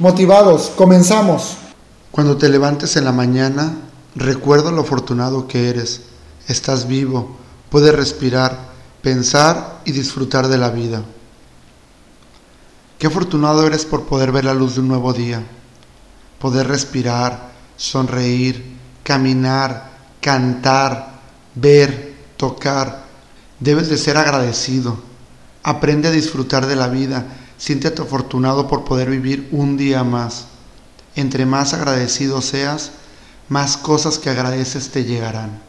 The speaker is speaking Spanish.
Motivados, comenzamos. Cuando te levantes en la mañana, recuerda lo afortunado que eres. Estás vivo, puedes respirar, pensar y disfrutar de la vida. Qué afortunado eres por poder ver la luz de un nuevo día, poder respirar, sonreír, caminar, cantar, ver, tocar. Debes de ser agradecido. Aprende a disfrutar de la vida Siéntete afortunado por poder vivir un día más. Entre más agradecido seas, más cosas que agradeces te llegarán.